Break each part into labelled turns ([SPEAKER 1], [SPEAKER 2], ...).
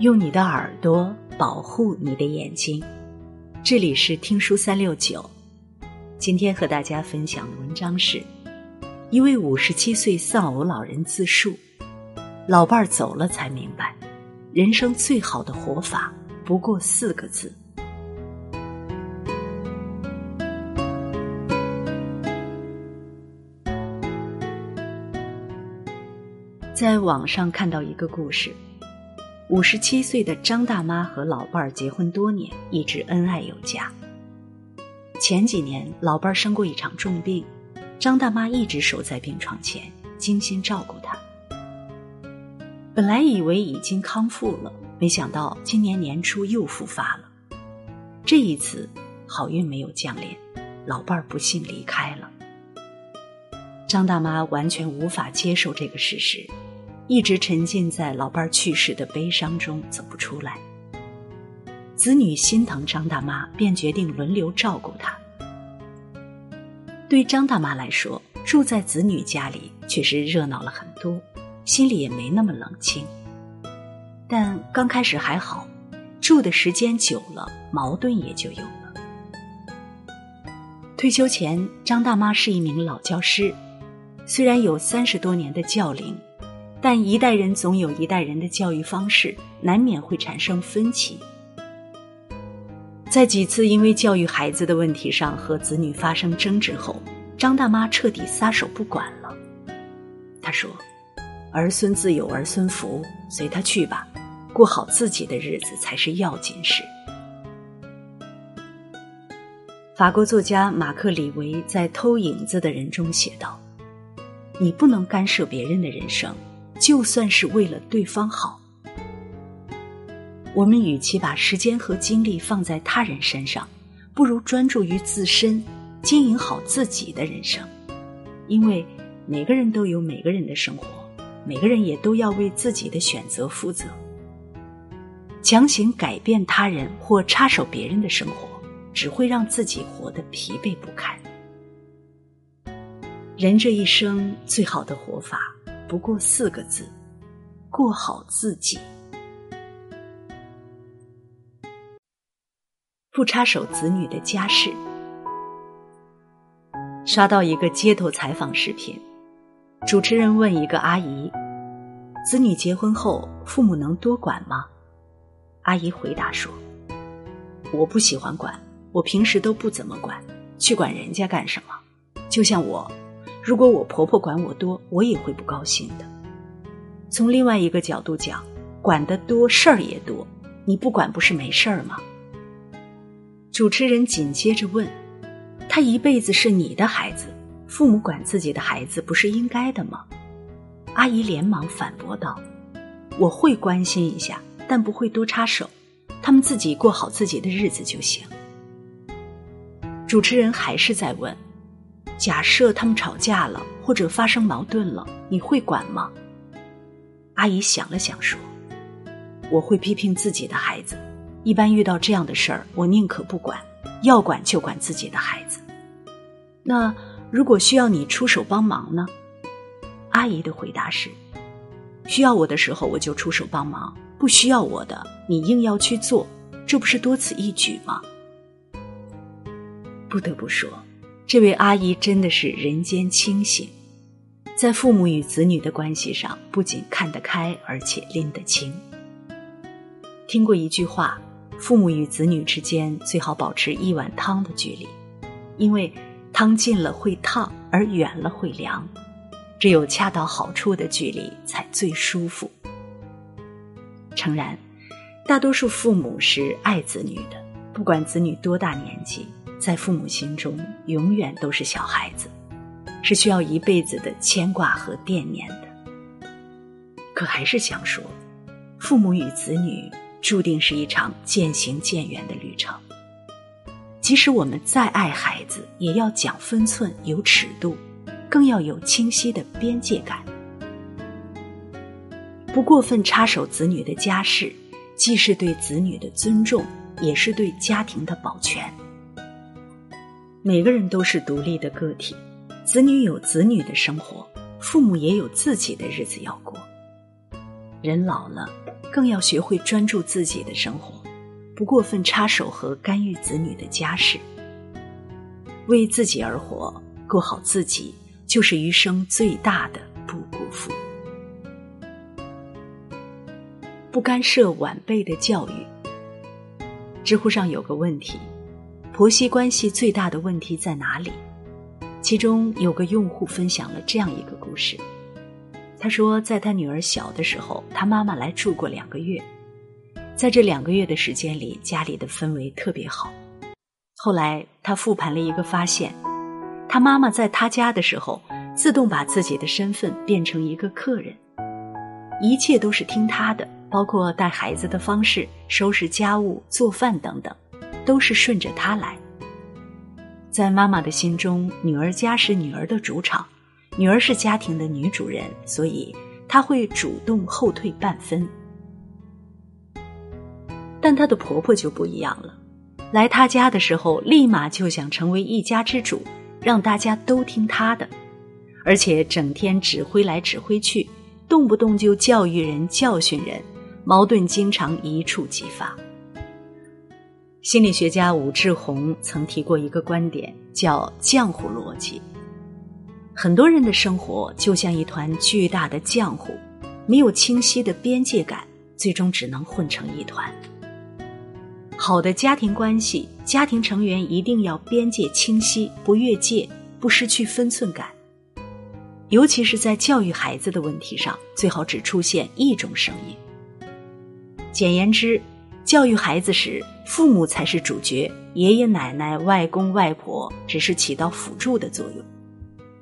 [SPEAKER 1] 用你的耳朵保护你的眼睛。这里是听书三六九，今天和大家分享的文章是：一位五十七岁丧偶老人自述，老伴儿走了才明白，人生最好的活法不过四个字。在网上看到一个故事。五十七岁的张大妈和老伴儿结婚多年，一直恩爱有加。前几年，老伴儿生过一场重病，张大妈一直守在病床前，精心照顾他。本来以为已经康复了，没想到今年年初又复发了。这一次，好运没有降临，老伴儿不幸离开了。张大妈完全无法接受这个事实。一直沉浸在老伴儿去世的悲伤中走不出来。子女心疼张大妈，便决定轮流照顾她。对张大妈来说，住在子女家里确实热闹了很多，心里也没那么冷清。但刚开始还好，住的时间久了，矛盾也就有了。退休前，张大妈是一名老教师，虽然有三十多年的教龄。但一代人总有一代人的教育方式，难免会产生分歧。在几次因为教育孩子的问题上和子女发生争执后，张大妈彻底撒手不管了。她说：“儿孙自有儿孙福，随他去吧，过好自己的日子才是要紧事。”法国作家马克·李维在《偷影子的人》中写道：“你不能干涉别人的人生。”就算是为了对方好，我们与其把时间和精力放在他人身上，不如专注于自身，经营好自己的人生。因为每个人都有每个人的生活，每个人也都要为自己的选择负责。强行改变他人或插手别人的生活，只会让自己活得疲惫不堪。人这一生最好的活法。不过四个字：过好自己，不插手子女的家事。刷到一个街头采访视频，主持人问一个阿姨：“子女结婚后，父母能多管吗？”阿姨回答说：“我不喜欢管，我平时都不怎么管，去管人家干什么？就像我。”如果我婆婆管我多，我也会不高兴的。从另外一个角度讲，管得多事儿也多，你不管不是没事儿吗？主持人紧接着问：“他一辈子是你的孩子，父母管自己的孩子不是应该的吗？”阿姨连忙反驳道：“我会关心一下，但不会多插手，他们自己过好自己的日子就行。”主持人还是在问。假设他们吵架了，或者发生矛盾了，你会管吗？阿姨想了想说：“我会批评自己的孩子。一般遇到这样的事儿，我宁可不管，要管就管自己的孩子。那如果需要你出手帮忙呢？”阿姨的回答是：“需要我的时候我就出手帮忙，不需要我的你硬要去做，这不是多此一举吗？”不得不说。这位阿姨真的是人间清醒，在父母与子女的关系上，不仅看得开，而且拎得清。听过一句话：父母与子女之间最好保持一碗汤的距离，因为汤近了会烫，而远了会凉。只有恰到好处的距离，才最舒服。诚然，大多数父母是爱子女的，不管子女多大年纪。在父母心中，永远都是小孩子，是需要一辈子的牵挂和惦念的。可还是想说，父母与子女注定是一场渐行渐远的旅程。即使我们再爱孩子，也要讲分寸、有尺度，更要有清晰的边界感。不过分插手子女的家事，既是对子女的尊重，也是对家庭的保全。每个人都是独立的个体，子女有子女的生活，父母也有自己的日子要过。人老了，更要学会专注自己的生活，不过分插手和干预子女的家事。为自己而活，过好自己，就是余生最大的不辜负。不干涉晚辈的教育。知乎上有个问题：婆媳关系最大的问题在哪里？其中有个用户分享了这样一个故事。他说，在他女儿小的时候，他妈妈来住过两个月，在这两个月的时间里，家里的氛围特别好。后来他复盘了一个发现，他妈妈在他家的时候，自动把自己的身份变成一个客人，一切都是听他的，包括带孩子的方式、收拾家务、做饭等等，都是顺着他来。在妈妈的心中，女儿家是女儿的主场，女儿是家庭的女主人，所以她会主动后退半分。但她的婆婆就不一样了，来她家的时候，立马就想成为一家之主，让大家都听她的，而且整天指挥来指挥去，动不动就教育人、教训人，矛盾经常一触即发。心理学家武志红曾提过一个观点，叫“浆糊逻辑”。很多人的生活就像一团巨大的浆糊，没有清晰的边界感，最终只能混成一团。好的家庭关系，家庭成员一定要边界清晰，不越界，不失去分寸感。尤其是在教育孩子的问题上，最好只出现一种声音。简言之。教育孩子时，父母才是主角，爷爷奶奶、外公外婆只是起到辅助的作用，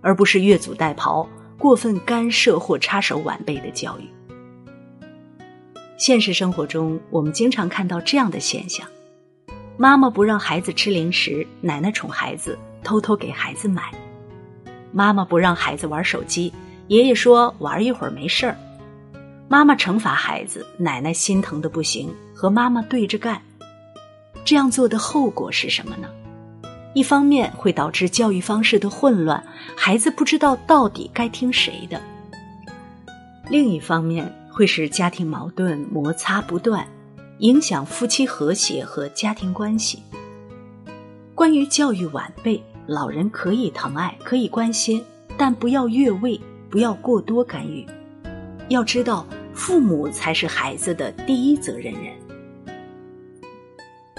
[SPEAKER 1] 而不是越俎代庖、过分干涉或插手晚辈的教育。现实生活中，我们经常看到这样的现象：妈妈不让孩子吃零食，奶奶宠孩子，偷偷给孩子买；妈妈不让孩子玩手机，爷爷说玩一会儿没事儿。妈妈惩罚孩子，奶奶心疼的不行，和妈妈对着干。这样做的后果是什么呢？一方面会导致教育方式的混乱，孩子不知道到底该听谁的；另一方面会使家庭矛盾摩擦不断，影响夫妻和谐和家庭关系。关于教育晚辈，老人可以疼爱，可以关心，但不要越位，不要过多干预。要知道。父母才是孩子的第一责任人，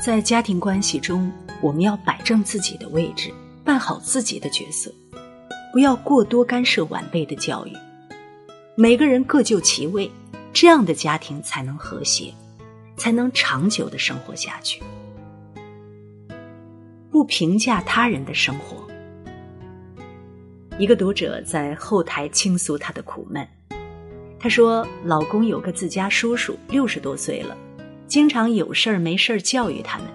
[SPEAKER 1] 在家庭关系中，我们要摆正自己的位置，扮好自己的角色，不要过多干涉晚辈的教育。每个人各就其位，这样的家庭才能和谐，才能长久的生活下去。不评价他人的生活。一个读者在后台倾诉他的苦闷。她说：“老公有个自家叔叔，六十多岁了，经常有事儿没事儿教育他们。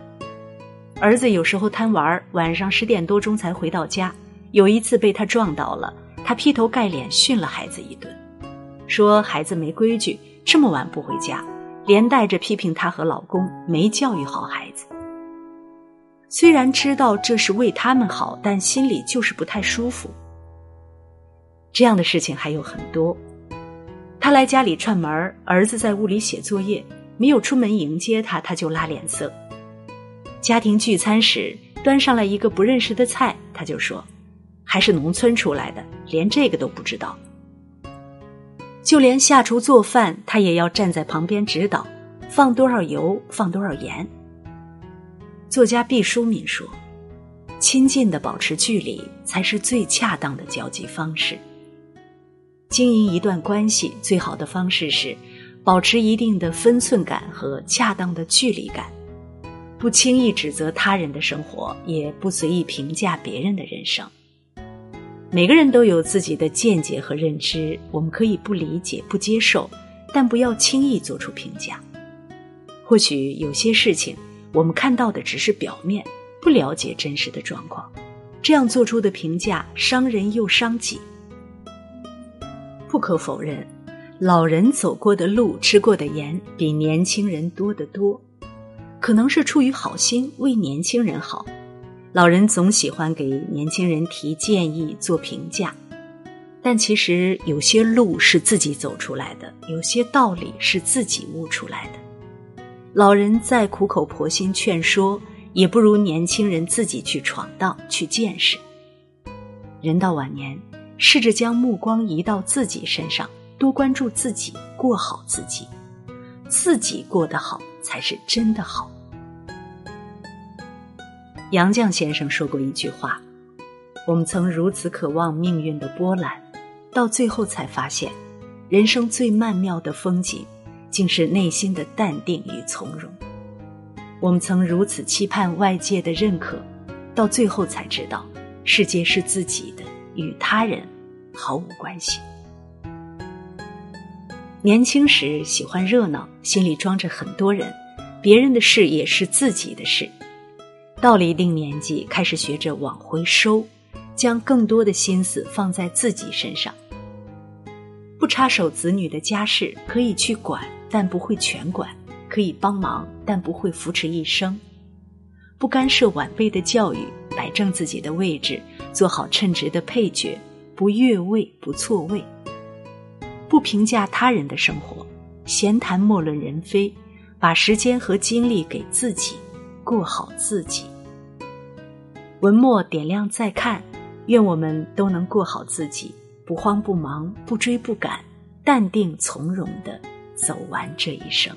[SPEAKER 1] 儿子有时候贪玩，晚上十点多钟才回到家。有一次被他撞倒了，他劈头盖脸训了孩子一顿，说孩子没规矩，这么晚不回家，连带着批评他和老公没教育好孩子。虽然知道这是为他们好，但心里就是不太舒服。这样的事情还有很多。”他来家里串门儿子在屋里写作业，没有出门迎接他，他就拉脸色。家庭聚餐时，端上来一个不认识的菜，他就说：“还是农村出来的，连这个都不知道。”就连下厨做饭，他也要站在旁边指导，放多少油，放多少盐。作家毕淑敏说：“亲近的保持距离，才是最恰当的交际方式。”经营一段关系最好的方式是，保持一定的分寸感和恰当的距离感，不轻易指责他人的生活，也不随意评价别人的人生。每个人都有自己的见解和认知，我们可以不理解、不接受，但不要轻易做出评价。或许有些事情，我们看到的只是表面，不了解真实的状况，这样做出的评价伤人又伤己。不可否认，老人走过的路、吃过的盐比年轻人多得多。可能是出于好心，为年轻人好，老人总喜欢给年轻人提建议、做评价。但其实有些路是自己走出来的，有些道理是自己悟出来的。老人再苦口婆心劝说，也不如年轻人自己去闯荡、去见识。人到晚年，试着将目光移到自己身上，多关注自己，过好自己。自己过得好，才是真的好。杨绛先生说过一句话：“我们曾如此渴望命运的波澜。”到最后才发现，人生最曼妙的风景，竟是内心的淡定与从容。我们曾如此期盼外界的认可，到最后才知道，世界是自己的，与他人毫无关系。年轻时喜欢热闹，心里装着很多人，别人的事也是自己的事。到了一定年纪，开始学着往回收，将更多的心思放在自己身上。不插手子女的家事，可以去管，但不会全管；可以帮忙，但不会扶持一生。不干涉晚辈的教育，摆正自己的位置，做好称职的配角，不越位，不错位。不评价他人的生活，闲谈莫论人非，把时间和精力给自己，过好自己。文末点亮再看，愿我们都能过好自己。不慌不忙，不追不赶，淡定从容的走完这一生。